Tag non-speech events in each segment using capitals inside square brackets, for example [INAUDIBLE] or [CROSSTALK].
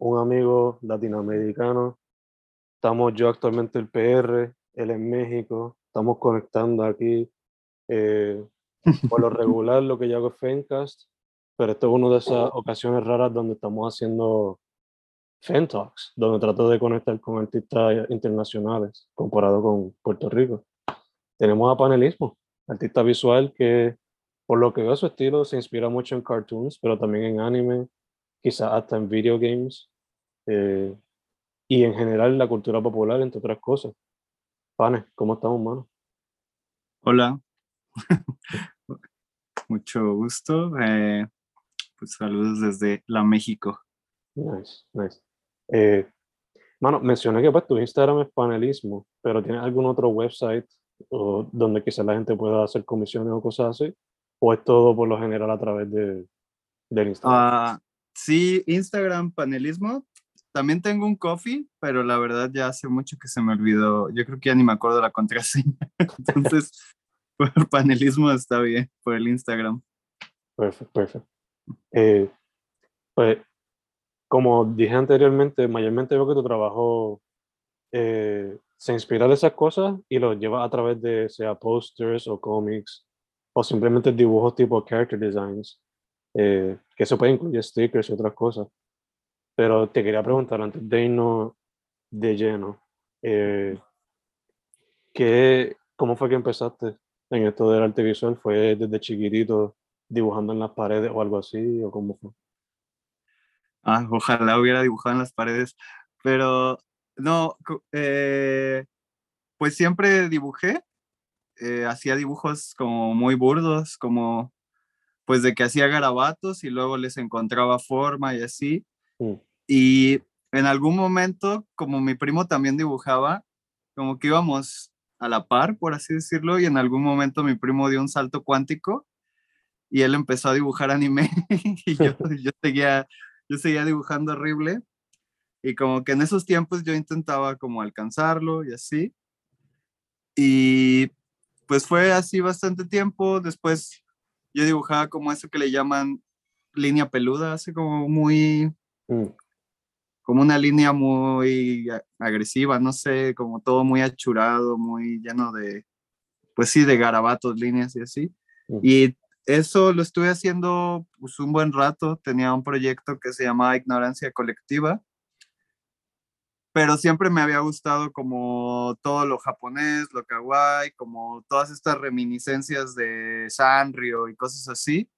un amigo latinoamericano. Estamos yo actualmente en el PR, él en México. Estamos conectando aquí eh, por lo [LAUGHS] regular lo que yo hago es Fencast, pero esto es una de esas ocasiones raras donde estamos haciendo Fan Talks, donde trato de conectar con artistas internacionales comparado con Puerto Rico. Tenemos a panelismo, artista visual que por lo que veo su estilo se inspira mucho en cartoons, pero también en anime, quizás hasta en video games eh, y en general la cultura popular, entre otras cosas. Panes, ¿cómo estamos, mano? Hola, [LAUGHS] mucho gusto. Eh, pues saludos desde la México. Nice, nice. Eh, mano, mencioné que pues tu Instagram es panelismo, pero ¿tienes algún otro website o donde quizás la gente pueda hacer comisiones o cosas así? ¿O es todo por lo general a través de, del Instagram? Ah, sí, Instagram panelismo. También tengo un coffee, pero la verdad ya hace mucho que se me olvidó. Yo creo que ya ni me acuerdo la contraseña. [LAUGHS] Entonces, por panelismo está bien, por el Instagram. Perfecto, perfecto. Eh, pues, como dije anteriormente, mayormente veo que tu trabajo eh, se inspira de esas cosas y lo lleva a través de, sea posters o cómics o simplemente dibujos tipo character designs, eh, que eso puede incluir stickers y otras cosas. Pero te quería preguntar antes de irnos de lleno, eh, ¿qué, ¿cómo fue que empezaste en esto del arte visual? ¿Fue desde chiquitito dibujando en las paredes o algo así? ¿O cómo fue? Ah, ojalá hubiera dibujado en las paredes, pero no, eh, pues siempre dibujé, eh, hacía dibujos como muy burdos, como pues de que hacía garabatos y luego les encontraba forma y así. Mm. Y en algún momento, como mi primo también dibujaba, como que íbamos a la par, por así decirlo, y en algún momento mi primo dio un salto cuántico y él empezó a dibujar anime [LAUGHS] y yo, [LAUGHS] yo, seguía, yo seguía dibujando horrible. Y como que en esos tiempos yo intentaba como alcanzarlo y así. Y pues fue así bastante tiempo. Después yo dibujaba como eso que le llaman línea peluda, así como muy, Mm. Como una línea muy agresiva, no sé, como todo muy achurado, muy lleno de, pues sí, de garabatos, líneas y así. Y eso lo estuve haciendo pues un buen rato. Tenía un proyecto que se llamaba Ignorancia Colectiva pero siempre me había gustado como todo lo japonés, lo kawaii, como todas estas reminiscencias de Sanrio y cosas así.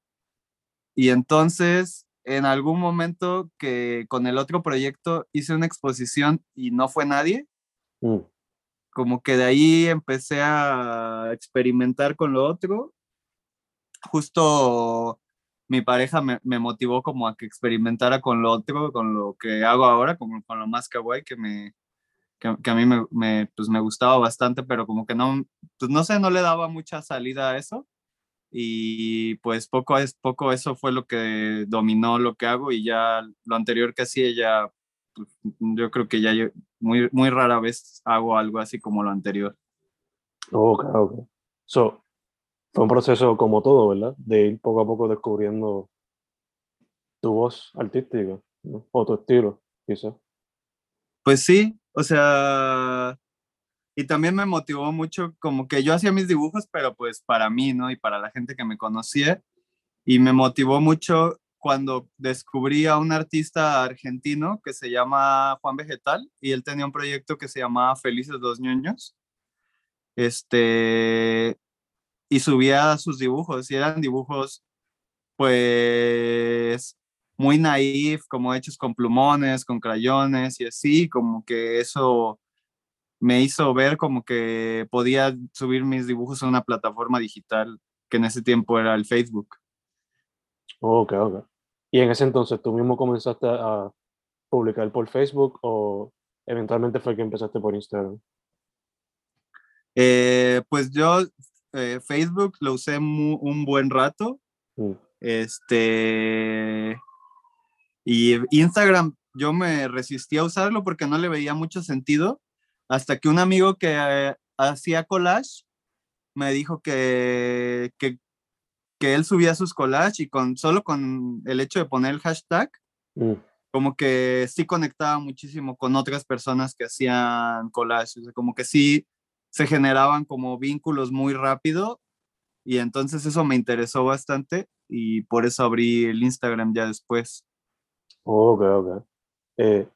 Y entonces, en algún momento que con el otro proyecto hice una exposición y no fue nadie, Mm. como que de ahí empecé a experimentar con lo otro. Justo mi pareja me, me motivó como a que experimentara con lo otro, con lo que hago ahora, como con lo más kawaii que me que, que a mí me, me, pues me gustaba bastante, pero como que no, pues no sé, no le daba mucha salida a eso. Y pues poco es poco eso fue lo que dominó lo que hago y ya lo anterior que hacía ya, pues, yo creo que ya, Muy, muy rara vez hago algo así como lo anterior. Ok, ok. So, fue un proceso como todo, ¿verdad? De ir poco a poco descubriendo tu voz artística, ¿no? O tu estilo, quizás. Pues sí, o sea, y también me motivó mucho como que yo hacía mis dibujos, pero pues para mí, ¿no? Y para la gente que me conocía. Y me motivó mucho cuando descubrí a un artista argentino que se llama Juan Vegetal y él tenía un proyecto que se llamaba Felices dos ñoños. Este, y subía sus dibujos y eran dibujos pues muy naif, como hechos con plumones, con crayones y así, como que eso me hizo ver como que podía subir mis dibujos a una plataforma digital que en ese tiempo era el Facebook. Ok, ok. Y en ese entonces, ¿tú mismo comenzaste a publicar por Facebook o eventualmente fue que empezaste por Instagram? Eh, pues yo eh, Facebook lo usé un buen rato. Mm. Este. Y Instagram, yo me resistí a usarlo porque no le veía mucho sentido. Hasta que un amigo que eh, hacía collage me dijo que, que, que, él subía sus collages y con solo con el hecho de poner el hashtag, Mm. como que sí conectaba muchísimo con otras personas que hacían collages. O sea, como que sí se generaban como vínculos muy rápido y entonces eso me interesó bastante y por eso abrí el Instagram ya después. Ok, ok. Eh,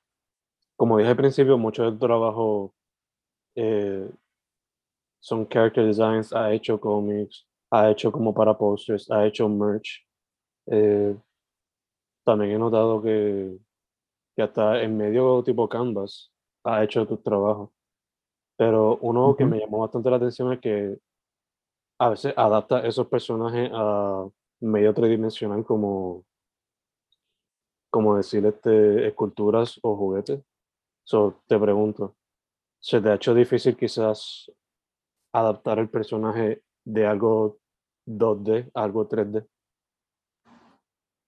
como dije al principio, mucho del trabajo eh, son character designs, ha hecho cómics, ha hecho como para posters, ha hecho merch. Eh, también he notado que, que hasta en medio tipo canvas ha hecho tu trabajo. Pero uno que Ujú. me llamó bastante la atención es que a veces adapta esos personajes a medio tridimensional como, como decir, este, esculturas o juguetes. So, te pregunto, ¿se te ha hecho difícil quizás adaptar el personaje de algo 2D a algo 3D?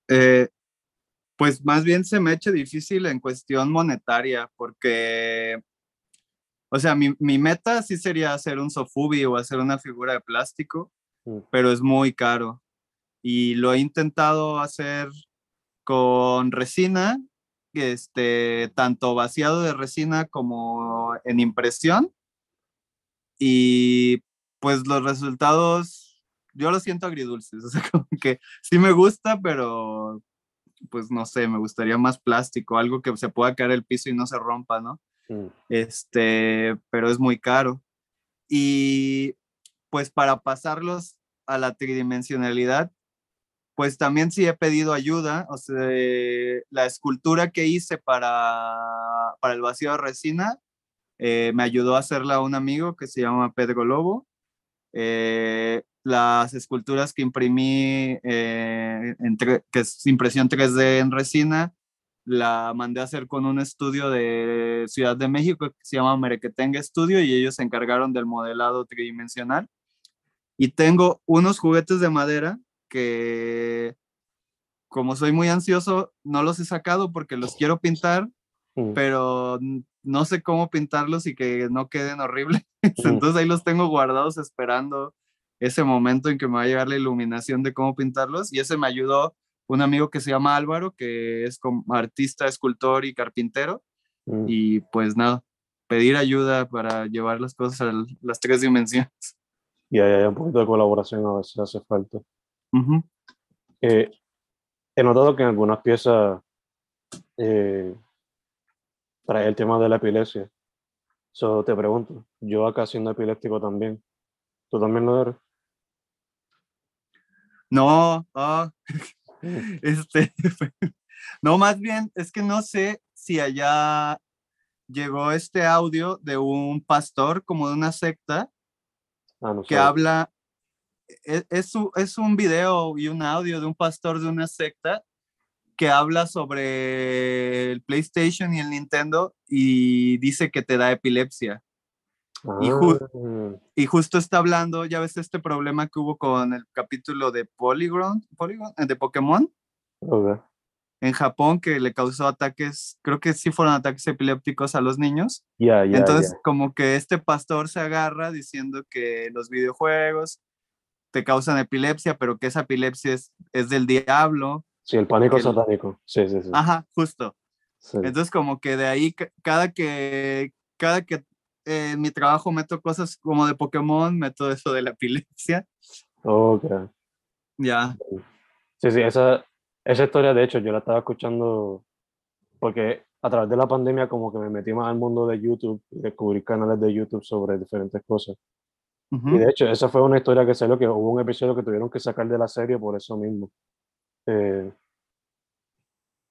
Eh, pues más bien se me ha hecho difícil en cuestión monetaria porque, o sea, mi, mi meta sí sería hacer un sofubi o hacer una figura de plástico, Mm. pero es muy caro. Y lo he intentado hacer con resina, este, tanto vaciado de resina como en impresión. Y pues los resultados, yo los siento agridulces, [LAUGHS] o sea, como que sí me gusta, pero pues no sé, me gustaría más plástico, algo que se pueda caer el piso y no se rompa, ¿no? Mm. Este, pero es muy caro. Y pues para pasarlos a la tridimensionalidad, pues también sí he pedido ayuda, o sea, la escultura que hice para, para el vacío de resina, eh, me ayudó a hacerla un amigo que se llama Pedro Lobo. Eh, las esculturas que imprimí, eh, que es impresión 3D en resina, la mandé a hacer con un estudio de Ciudad de México que se llama Merequetengue Studio y ellos se encargaron del modelado tridimensional. Y tengo unos juguetes de madera que, como soy muy ansioso, no los he sacado porque los quiero pintar, Mm. pero no sé cómo pintarlos y que no queden horribles. [LAUGHS] Mm. Entonces ahí los tengo guardados esperando ese momento en que me va a llegar la iluminación de cómo pintarlos. Y ese me ayudó un amigo que se llama Álvaro, que es como artista, escultor y carpintero. Mm. Y pues nada, pedir ayuda para llevar las cosas a las tres dimensiones. Y ahí hay un poquito de colaboración a veces hace falta. Ujú. Eh, he notado que en algunas piezas eh, trae el tema de la epilepsia. So, te pregunto, yo acá siendo epiléptico también, ¿tú también lo eres? No, [LAUGHS] este, [LAUGHS] no, más bien es que no sé si allá llegó este audio de un pastor como de una secta Ah, no que habla, es, es, un- es un video y un audio de un pastor de una secta que habla sobre el PlayStation y el Nintendo y dice que te da epilepsia. y ju- Ah, Y justo está hablando, ya ves este problema que hubo con el capítulo de Polygon, Polygon eh, de Pokémon, ok. en Japón que le causó ataques, creo que sí fueron ataques epilépticos a los niños. Ya, Entonces, como que este pastor se agarra diciendo que los videojuegos te causan epilepsia, pero que esa epilepsia es, es del diablo. Sí, el pánico el- satánico. Sí, sí, sí. Ajá, justo. sí. Entonces, como que de ahí, ca- cada que, cada que eh, en mi trabajo meto cosas como de Pokémon, meto eso de la epilepsia. Ok. Ya. Sí, sí, esa, esa historia, de hecho, yo la estaba escuchando porque a través de la pandemia como que me metí más al mundo de YouTube y descubrí canales de YouTube sobre diferentes cosas. Ujú. Y de hecho, esa fue una historia que salió, que hubo un episodio que tuvieron que sacar de la serie por eso mismo. Eh,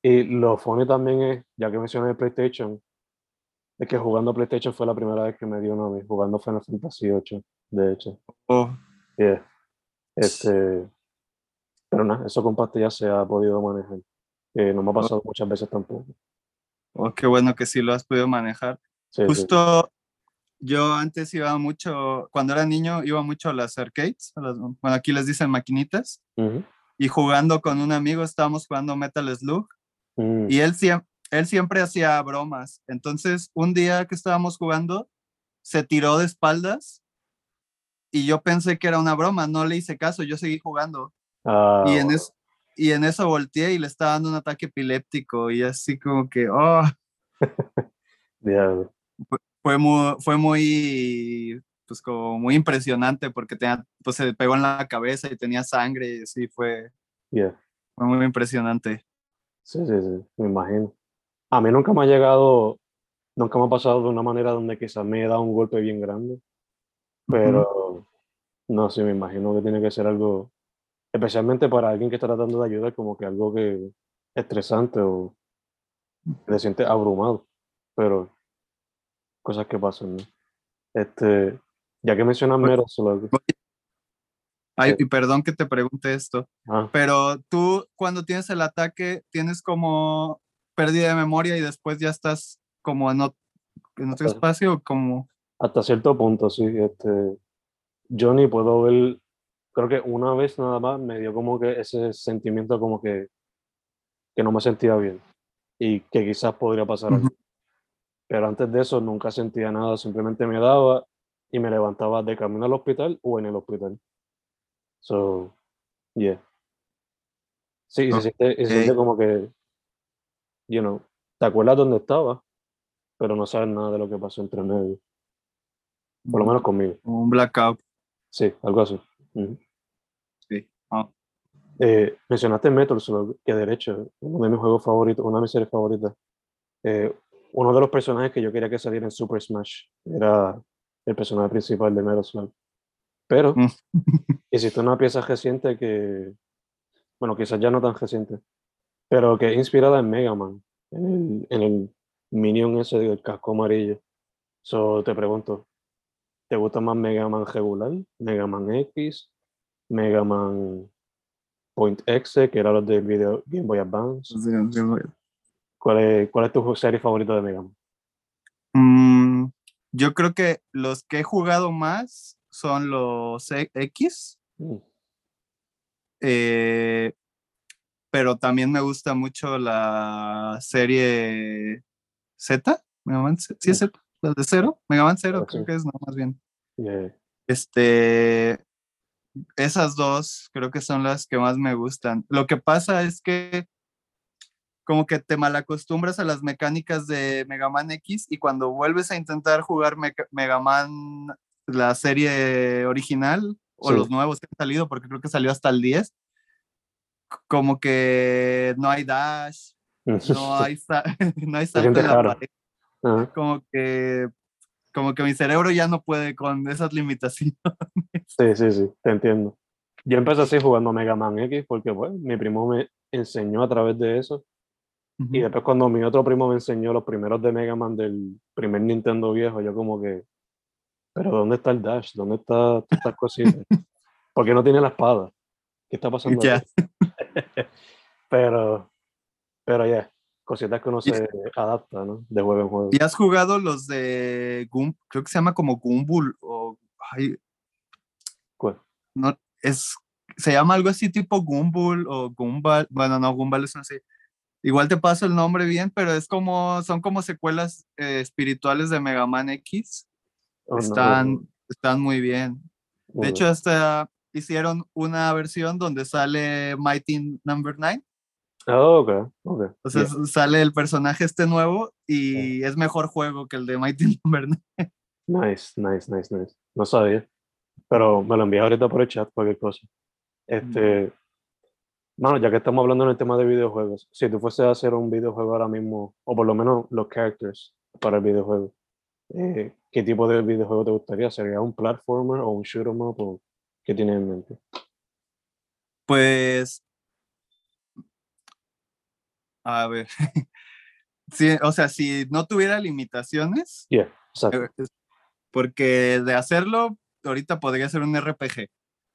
y lo funny también es, ya que mencioné el PlayStation, es que jugando PlayStation fue la primera vez que me dio una vez, jugando Final Fantasy VIII, de hecho. Oh, Yeah. Este, pero nada, eso con pastillas se ha podido manejar. Eh, no me ha pasado muchas veces tampoco. oh, qué bueno que sí lo has podido manejar. Sí, sí, Justo yo antes iba mucho, cuando era niño, iba mucho a las arcades, a las- bueno, aquí les dicen maquinitas, Ujú. Y jugando con un amigo, estábamos jugando Metal Slug, Mm, y él, él siempre hacía bromas. Entonces, un día que estábamos jugando, se tiró de espaldas, y yo pensé que era una broma, no le hice caso, yo seguí jugando. ah, y, en es- y en eso volteé y le estaba dando un ataque epiléptico, y así como que, oh, [LAUGHS] diablo. fue muy, fue muy, pues como muy impresionante porque tenía, pues se pegó en la cabeza y tenía sangre y sí, fue, Yeah. fue muy impresionante. Sí, sí, sí, me imagino. A mí nunca me ha llegado, nunca me ha pasado de una manera donde quizás me he dado un golpe bien grande, pero no sé, me imagino que tiene que ser algo, especialmente para alguien que está tratando de ayudar, como que algo que estresante o te sientes abrumado, pero cosas que pasan, ¿no? Este, ya que mencionas Metal Ay, y perdón que te pregunte esto, ah, pero tú cuando tienes el ataque tienes como pérdida de memoria y después ya estás como en, ot- en otro Ajá. espacio como... hasta cierto punto, sí, este, yo ni puedo ver, creo que una vez nada más me dio como que ese sentimiento como que, que no me sentía bien y que quizás podría pasar algo. Ujú. Pero antes de eso nunca sentía nada, simplemente me daba y me levantaba de camino al hospital o en el hospital. So, yeah. Sí, y se siente, se como que, you know, te acuerdas dónde estaba, pero no sabes nada de lo que pasó entre medio. Por lo menos conmigo. un blackout. Sí, algo así. Sí. Eh, mencionaste Metal Slug, que de hecho, uno de mis juegos favoritos, una de mis series favoritas. eh, uno de los personajes que yo quería que saliera en Super Smash era el personaje principal de Slug. Pero Mm. [LAUGHS] existe una pieza reciente que, bueno, quizás ya no tan reciente, pero que es inspirada en Mega Man, en el, en el Minion ese del casco amarillo. So, te pregunto, ¿te gusta más Mega Man regular, Mega Man X, Mega Man Point X, que era los del video Game Boy Advance? sí, sí, voy. ¿Cuál es, cuál es tu serie favorita de Mega Man? Yo creo que los que he jugado más son los E- X, Mm, eh, pero también me gusta mucho la serie Z, Mega Man Z, sí es Z, la de cero, Mega Man Zero, Ah, creo que es, no, más bien. yeah. Este, esas dos creo que son las que más me gustan. Lo que pasa es que como que te malacostumbras a las mecánicas de Mega Man X y cuando vuelves a intentar jugar Meca- Mega Man, la serie original o Sí. los nuevos que han salido, porque creo que salió hasta el 10, c- como que no hay dash, no [LAUGHS] hay, [LAUGHS] no hay salto en la pared, Ajá. como que, como que mi cerebro ya no puede con esas limitaciones. Sí, sí, sí, te entiendo. Yo empecé así jugando Mega Man X porque, pues, mi primo me enseñó a través de eso. Y después cuando mi otro primo me enseñó los primeros de Mega Man del primer Nintendo viejo, yo como que, pero ¿dónde está el Dash? ¿Dónde está estas cositas? ¿Por qué no tiene la espada? ¿Qué está [LAUGHS] pasando? Aquí? [LAUGHS] pero, pero ya, cositas que uno se adapta, ¿no? De juego en juego. ¿Y has jugado los de Goom? Creo que se llama como Gumball o ay, ¿Cuál? no es se llama algo así tipo Gumball o Gumball. Bueno, no, Gumball es así. Igual te paso el nombre bien, pero es como, son como secuelas eh, espirituales de Mega Man X. Oh, no, están, están muy bien. De hecho, hasta hicieron una versión donde sale Mighty Number 9. Ah, ok, ok. O sea, Yeah. sale el personaje este nuevo y es mejor juego que el de Mighty [LAUGHS] Number 9. Nice, nice, nice, nice. No sabía. Pero me lo envías ahorita por el chat, cualquier cosa. Este. Mano, ya que estamos hablando en el tema de videojuegos, si tú fueses a hacer un videojuego ahora mismo, o por lo menos los characters para el videojuego, eh, ¿qué tipo de videojuego te gustaría? ¿Sería un platformer o un shoot 'em up? O ¿Qué tienes en mente? Pues. A ver. [LAUGHS] Sí, o sea, si no tuviera limitaciones, Yeah, exacto. eh, porque de hacerlo, ahorita podría ser un RPG.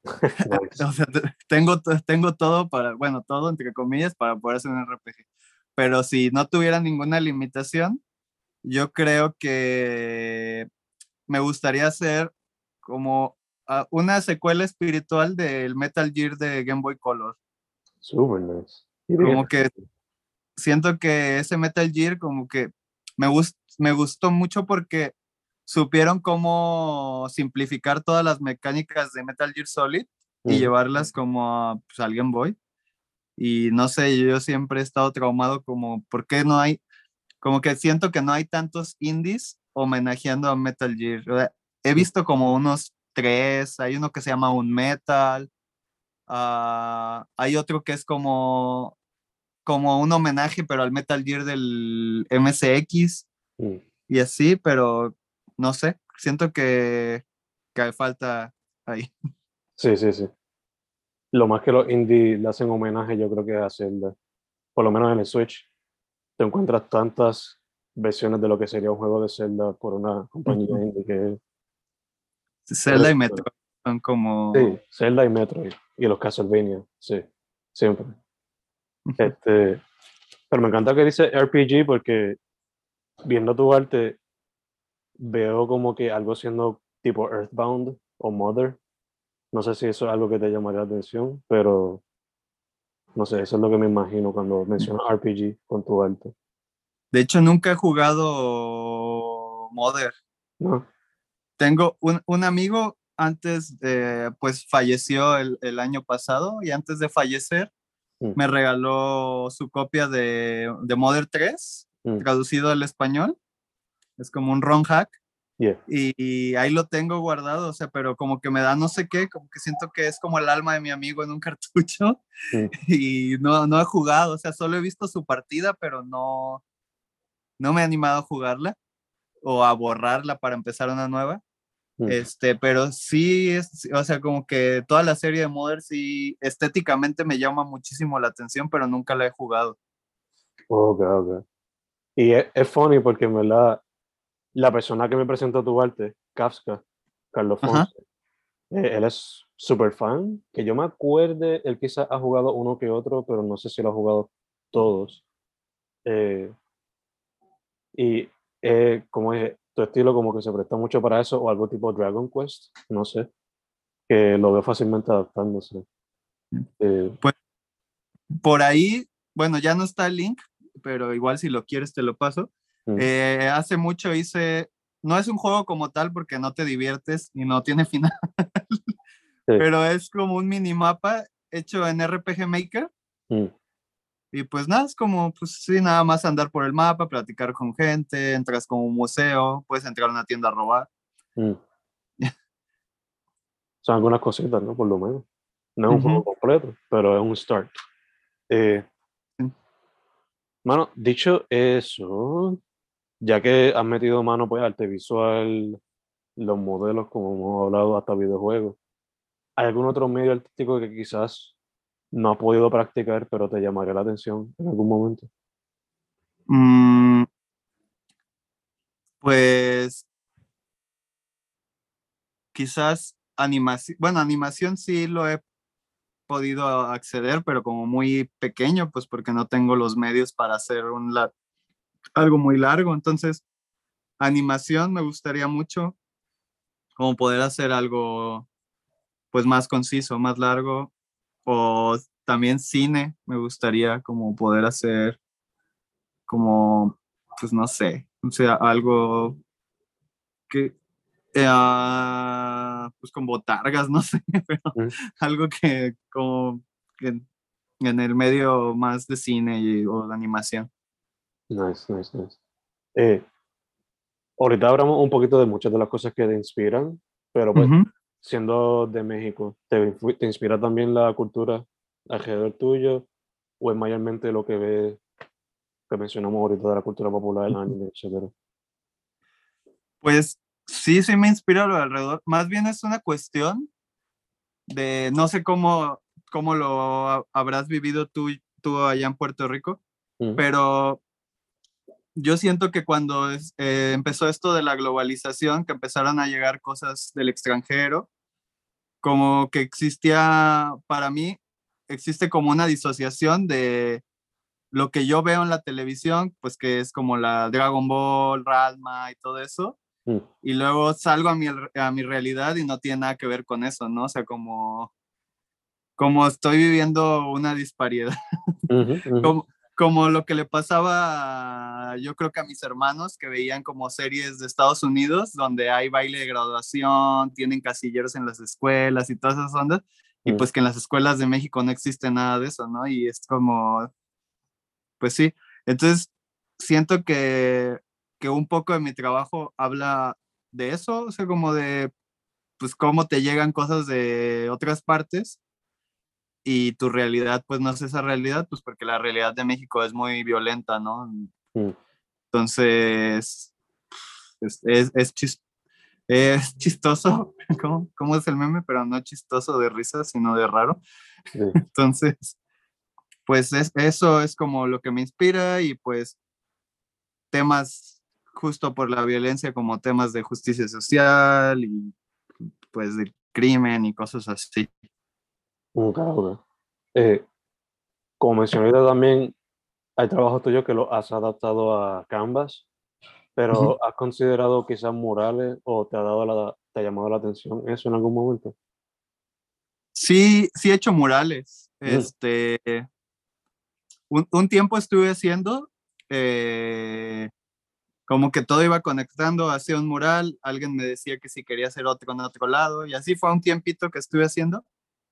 [LAUGHS] O sea, te- tengo, tengo todo para, bueno, todo entre comillas para poder hacer un RPG. Pero si no tuviera ninguna limitación, yo creo que me gustaría hacer como ah, una secuela espiritual del Metal Gear de Game Boy Color. Bien. Como que siento que ese Metal Gear como que me, gust- me gustó mucho porque supieron cómo simplificar todas las mecánicas de Metal Gear Solid y Mm, llevarlas como a, pues, al Game Boy. Y no sé, yo siempre he estado traumado como, ¿por qué no hay? Como que siento que no hay tantos indies homenajeando a Metal Gear. He visto como unos tres, hay uno que se llama Un Metal, ah, hay otro que es como, como un homenaje, pero al Metal Gear del MSX mm. y así, pero no sé, siento que, que falta ahí. Sí, sí, sí. Lo más que los indie le hacen homenaje, yo creo que es a Zelda. Por lo menos en el Switch. Te encuentras tantas versiones de lo que sería un juego de Zelda por una compañía indie que Zelda y Metroid son como... Sí, Zelda y Metroid. Y los Castlevania, sí, siempre. Este, pero me encanta que dice RPG porque viendo tu arte veo como que algo siendo tipo Earthbound o Mother. No sé si eso es algo que te llamaría la atención, pero no sé, eso es lo que me imagino cuando mencionas RPG con tu arte. De hecho, nunca he jugado Mother. ¿No? Tengo un, un amigo antes, de, pues falleció el, el año pasado y antes de fallecer Mm. me regaló su copia de, de Mother 3, Mm. traducido al español. Es como un ROM hack. Yeah. Y, y ahí lo tengo guardado, o sea, pero como que me da no sé qué, como que siento que es como el alma de mi amigo en un [LAUGHS] cartucho y no, no he jugado, o sea, solo he visto su partida, pero no, no me he animado a jugarla o a borrarla para empezar una nueva. Mm. Este, pero sí es, o sea, como que toda la serie de Mother sí estéticamente me llama muchísimo la atención, pero nunca la he jugado. Ok, ok. Y es, es funny porque en verdad la persona que me presentó tu arte, Kafka, Carlos. Fonse, eh, él es súper fan, que yo me acuerde, él quizás ha jugado uno que otro, pero no sé si lo ha jugado todos. Eh, y eh, como es tu estilo como que se presta mucho para eso, o algo tipo Dragon Quest, no sé, que lo veo fácilmente adaptándose. Eh, Por ahí, bueno, ya no está el link, pero igual si lo quieres te lo paso. Mm, Eh, hace mucho hice, no es un juego como tal porque no te diviertes y no tiene [LAUGHS] final, pero es como un minimapa hecho en RPG Maker. mm, Y pues nada, es como, pues sí, nada más andar por el mapa, platicar con gente, entras como un museo, puedes entrar a una tienda a robar. mm. [LAUGHS] Son algunas cositas, ¿no? Por lo menos. No es un juego Ujú. completo, pero es un start. Eh, Sí. Mano, dicho eso, ya que has metido mano pues arte visual, los modelos, como hemos hablado, hasta videojuegos, ¿hay algún otro medio artístico que quizás no has podido practicar, pero te llamaría la atención en algún momento? Mm, pues quizás animación, bueno, animación sí lo he podido acceder, pero como muy pequeño, pues porque no tengo los medios para hacer un algo muy largo. Entonces, animación me gustaría mucho, como poder hacer algo pues más conciso, más largo, o también cine, me gustaría como poder hacer como, pues no sé, o sea, algo que, eh, ah, pues con botargas, [LAUGHS] no sé, pero algo que como que en el medio más de cine y, o de animación. Nice, nice, nice. Eh, ahorita hablamos un poquito de muchas de las cosas que te inspiran, pero pues Ujú. siendo de México, ¿te, te inspira también la cultura alrededor tuyo o es mayormente lo que ves que mencionamos ahorita de la cultura popular, el anime, etcétera? Pues sí, sí me inspira lo de alrededor. Más bien es una cuestión de, no sé cómo, cómo lo ha- habrás vivido tú, tú allá en Puerto Rico, Mm, pero yo siento que cuando es- eh, empezó esto de la globalización, que empezaron a llegar cosas del extranjero, como que existía, para mí, existe como una disociación de lo que yo veo en la televisión, pues que es como la Dragon Ball, Ranma y todo eso, mm, y luego salgo a mi, a mi realidad y no tiene nada que ver con eso, ¿no? O sea, como, como estoy viviendo una disparidad, [LAUGHS] como, como lo que le pasaba, yo creo que a mis hermanos que veían como series de Estados Unidos, donde hay baile de graduación, tienen casilleros en las escuelas y todas esas ondas, y Mm. pues que en las escuelas de México no existe nada de eso, ¿no? Y es como, pues sí, entonces siento que, que un poco de mi trabajo habla de eso, o sea, como de, pues cómo te llegan cosas de otras partes y tu realidad, pues no es esa realidad, pues porque la realidad de México es muy violenta, ¿no? mm. Entonces, es, es, es, chis- es [LAUGHS] chistoso, ¿cómo, ¿cómo es el meme? Pero no chistoso de risa, sino de raro. Sí. [LAUGHS] Entonces, pues es, eso es como lo que me inspira y pues temas justo por la violencia como temas de justicia social y pues de crimen y cosas así. Ok, ok. Eh, como mencioné también, hay trabajos tuyos que los has adaptado a Canvas, pero Ujú. ¿has considerado quizás murales o te ha dado la, te ha llamado la atención eso en algún momento? Sí, sí he hecho murales. Mm. Este, un, un tiempo estuve haciendo, eh, como que todo iba conectando hacia un mural, alguien me decía que si quería hacer otro en otro lado, y así fue un tiempito que estuve haciendo,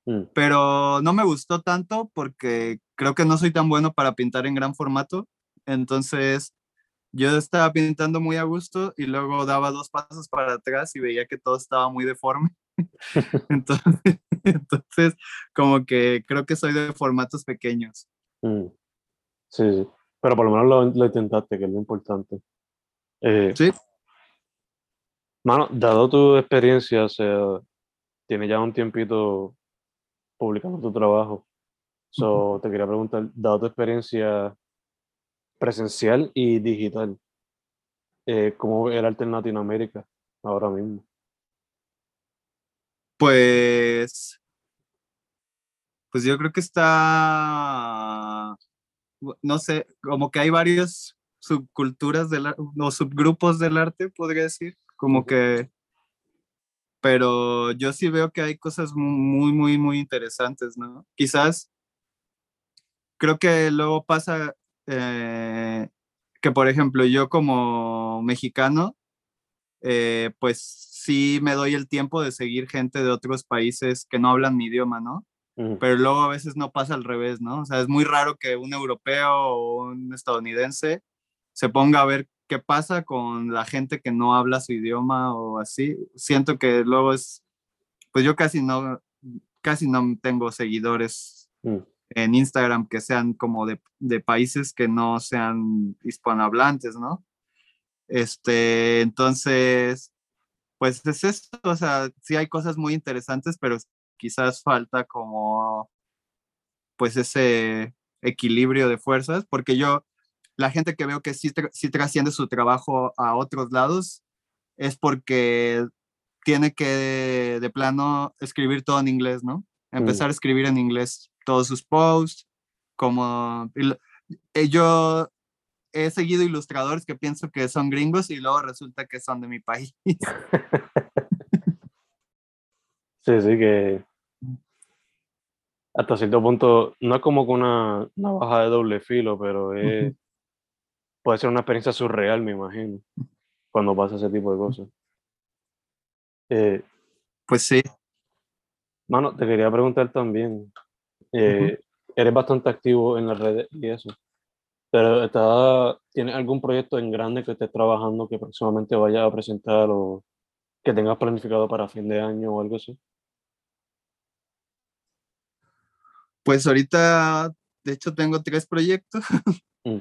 Mm, pero no me gustó tanto porque creo que no soy tan bueno para pintar en gran formato, entonces yo estaba pintando muy a gusto y luego daba dos pasos para atrás y veía que todo estaba muy deforme. [LAUGHS] [LAUGHS] Entonces, [LAUGHS] entonces como que creo que soy de formatos pequeños. mm. Sí, sí. Pero por lo menos lo, lo intentaste, que es lo importante. Eh, Sí. Mano, dado tu experiencia, o sea, tiene ya un tiempito publicando tu trabajo. So, te quería preguntar, dado tu experiencia presencial y digital, eh, ¿cómo ve el arte en Latinoamérica ahora mismo? Pues, pues yo creo que está, no sé, como que hay varias subculturas del o subgrupos del arte, podría decir, como que, pero yo sí veo que hay cosas mu- muy, muy, muy interesantes, ¿no? Quizás, creo que luego pasa eh, que, por ejemplo, yo como mexicano, eh, pues sí me doy el tiempo de seguir gente de otros países que no hablan mi idioma, ¿no? Pero luego a veces no pasa al revés, ¿no? O sea, es muy raro que un europeo o un estadounidense se ponga a ver qué pasa con la gente que no habla su idioma o así. Siento que luego es, pues yo casi no, casi no tengo seguidores mm, en Instagram que sean como de, de países que no sean hispanohablantes, ¿no? Este, entonces, pues es esto, o sea, sí hay cosas muy interesantes, pero quizás falta como, pues ese equilibrio de fuerzas, porque yo, la gente que veo que sí, tra- sí trasciende su trabajo a otros lados, es porque tiene que de plano escribir todo en inglés, ¿no? Empezar a escribir en inglés todos sus posts, como eh, yo he seguido ilustradores que pienso que son gringos y luego resulta que son de mi país. [LAUGHS] Sí, sí, que hasta cierto punto no es como que una navaja de doble filo, pero es. Puede ser una experiencia surreal, me imagino, cuando pasa ese tipo de cosas. Eh, Pues sí. mano, te quería preguntar también, eh, eres bastante activo en las redes y eso, pero está, ¿tienes algún proyecto en grande que estés trabajando que próximamente vayas a presentar o que tengas planificado para fin de año o algo así? Pues ahorita, de hecho, tengo tres proyectos. Mm.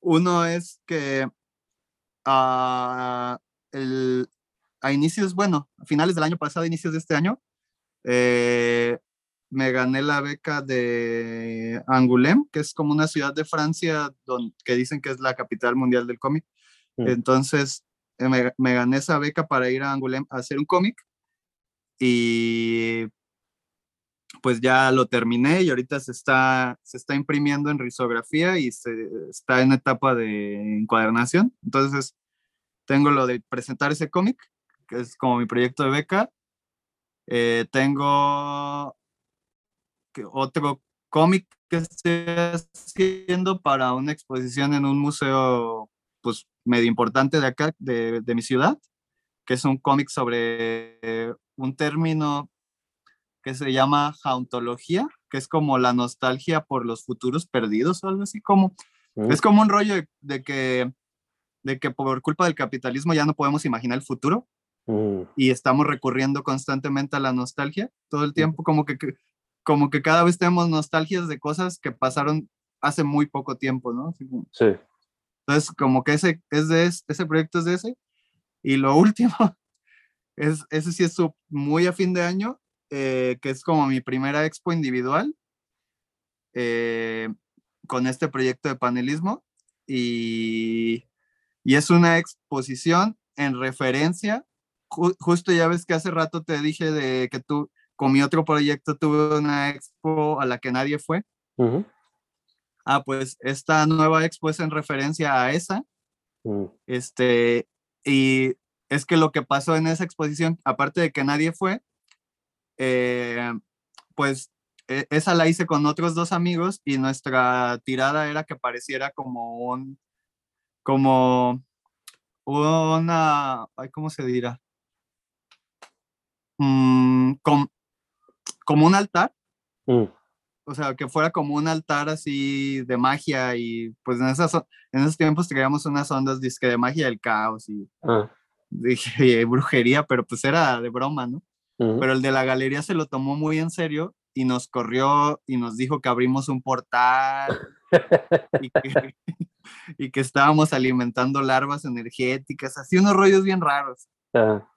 Uno es que ah, el- a inicios, bueno, a finales del año pasado, inicios de este año, eh, me gané la beca de Angoulême, que es como una ciudad de Francia don- que dicen que es la capital mundial del cómic. Mm. Entonces, eh, me, me gané esa beca para ir a Angoulême a hacer un cómic y pues ya lo terminé y ahorita se está, se está imprimiendo en risografía y se, está en etapa de encuadernación. Entonces, tengo lo de presentar ese cómic, que es como mi proyecto de beca. Eh, tengo otro cómic que estoy haciendo para una exposición en un museo, pues medio importante de acá, de, de mi ciudad, que es un cómic sobre un término que se llama jauntología, que es como la nostalgia por los futuros perdidos o algo así como. Mm, Es como un rollo de, de que, de que por culpa del capitalismo ya no podemos imaginar el futuro mm, y estamos recurriendo constantemente a la nostalgia todo el tiempo, como que, como que cada vez tenemos nostalgias de cosas que pasaron hace muy poco tiempo, ¿no? Como- Sí. Entonces, como que ese, es de ese, ese proyecto es de ese. Y lo [LAUGHS] último, es, ese sí es su- muy a fin de año, eh, que es como mi primera expo individual eh, con este proyecto de panelismo. Y, y es una exposición en referencia. ju- justo ya ves que hace rato te dije de que tú, con mi otro proyecto, tuve una expo a la que nadie fue. Ujú, Ah, pues esta nueva expo es en referencia a esa. mm, Este, y es que lo que pasó en esa exposición, aparte de que nadie fue, eh, pues e- esa la hice con otros dos amigos y nuestra tirada era que pareciera como un, como una, ay, ¿cómo se dirá? Mm, com- como un altar, mm, o sea, que fuera como un altar así de magia y pues en, esas, en esos tiempos traíamos unas ondas disque de magia del caos y ah, dije [LAUGHS] "Oye, brujería, pero pues era de broma, ¿no? Pero el de la galería se lo tomó muy en serio y nos corrió y nos dijo que abrimos un portal y [LAUGHS] que, [LAUGHS] y que estábamos alimentando larvas energéticas, así unos rollos bien raros. ah,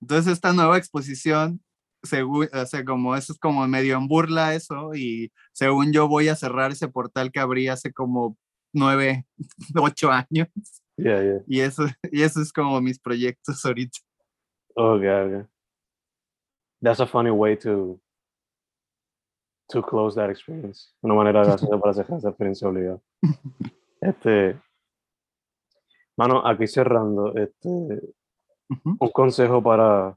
Entonces esta nueva exposición, según, o sea, como eso es como medio en burla eso y según yo voy a cerrar ese portal que abrí hace como nueve, [LAUGHS] ocho años yeah, yeah. y eso, y eso es como mis proyectos ahorita. Okay, okay. That's a funny way to to close that experience. Una manera graciosa para cerrar esa experiencia obligada. [LAUGHS] Este, mano, aquí cerrando, este, un consejo para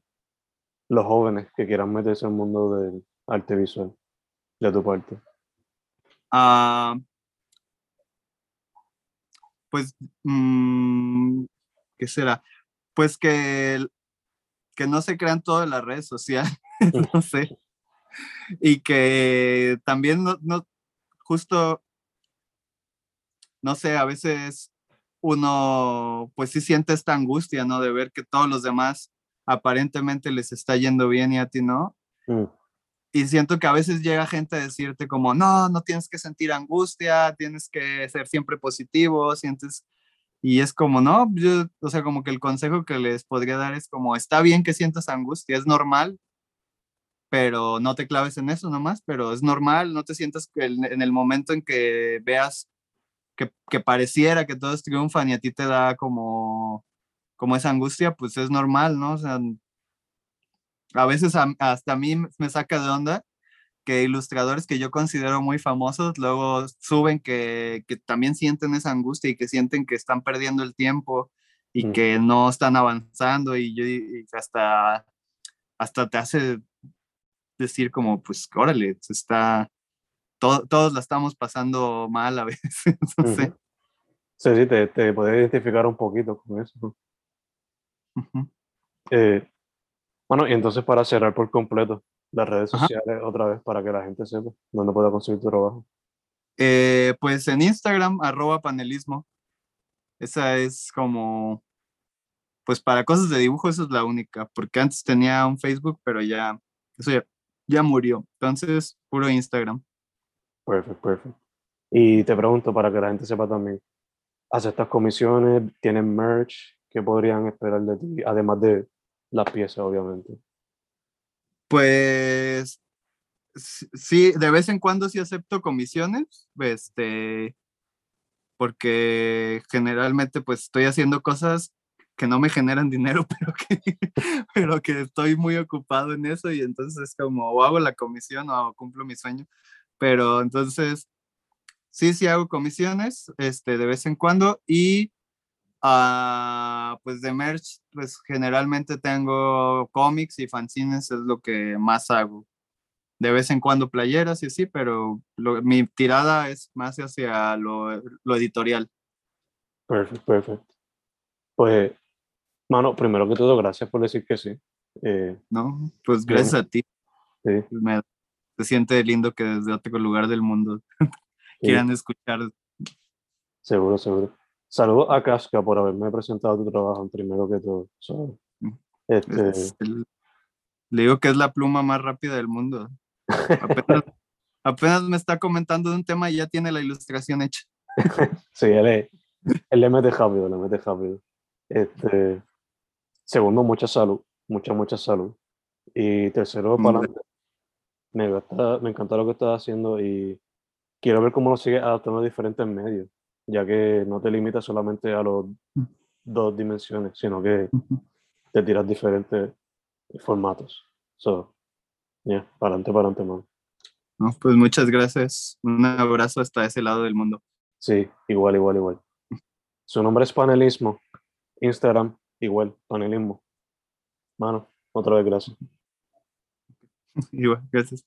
los jóvenes que quieran meterse en el mundo del arte visual, de tu parte. Ah, pues, mm, ¿qué será? Pues que, que no se crean todo en las redes sociales, [LAUGHS] no sé. Y que también no, no, justo, no sé, a veces uno, pues sí siente esta angustia, ¿no? De ver que todos los demás aparentemente les está yendo bien y a ti no Mm, y siento que a veces llega gente a decirte como, no, no tienes que sentir angustia, tienes que ser siempre positivo, sientes, y es como, no, yo, o sea, como que el consejo que les podría dar es como, está bien que sientas angustia, es normal, pero no te claves en eso nomás, pero es normal, no te sientas que en el momento en que veas que, que pareciera que todos triunfan y a ti te da como, como esa angustia, pues es normal, ¿no? O sea, a veces hasta a mí me saca de onda que ilustradores que yo considero muy famosos luego suben que, que también sienten esa angustia y que sienten que están perdiendo el tiempo y Mm. que no están avanzando y yo y hasta, hasta te hace decir como, pues, órale, está, to- todos la estamos pasando mal a [LAUGHS] veces, no sé. Sí, sí, te, te puedes identificar un poquito con eso. ¿no? Ujú. Eh, bueno, y entonces para cerrar por completo, las redes Ajá. sociales otra vez para que la gente sepa dónde pueda conseguir tu trabajo. Eh, pues en Instagram, arroba panelismo. Esa es como, pues para cosas de dibujo, esa es la única, porque antes tenía un Facebook, pero ya, eso ya, ya murió. Entonces, puro Instagram. Perfecto, perfecto. Y te pregunto para que la gente sepa también, ¿aceptas comisiones? ¿Tienen merch? ¿Qué podrían esperar de ti? Además de las piezas, obviamente. Pues sí- de vez en cuando sí acepto comisiones, este, porque generalmente pues estoy haciendo cosas que no me generan dinero, [LAUGHS] pero que, pero que estoy muy ocupado en eso y entonces es como o hago la comisión o cumplo mi sueño, pero entonces sí, sí hago comisiones, este, de vez en cuando y ah, pues de merch, pues generalmente tengo cómics y fanzines, es lo que más hago. De vez en cuando playeras y así, pero lo- mi tirada es más hacia lo, lo editorial. Perfecto, perfecto. Pues, mano, primero que todo, gracias por decir que sí. Eh, ¿no? Pues gracias a ti. sí, Me, se siente lindo que desde otro lugar del mundo [LAUGHS] sí, quieran escuchar. seguro, seguro. Saludos a Casca por haberme presentado tu trabajo primero que todo. So, este, Es el- le digo que es la pluma más rápida del mundo. Apenas, [LAUGHS] apenas me está comentando de un tema y ya tiene la ilustración hecha. [LAUGHS] Sí, él, él le mete rápido, le mete rápido. Este, segundo, mucha salud, mucha, mucha salud. Y tercero, para. Me, gusta- me encanta lo que estás haciendo y quiero ver cómo lo sigues adaptando a diferentes medios, ya que no te limitas solamente a los Mm. dos dimensiones, sino que te tiras diferentes formatos. So, yeah, para adelante, para adelante, man. No, pues muchas gracias. Un abrazo hasta ese lado del mundo. Sí, igual, igual, igual. Su nombre es Panelismo. Instagram, igual, Panelismo. Mano, otra vez gracias. [LAUGHS] Igual, gracias.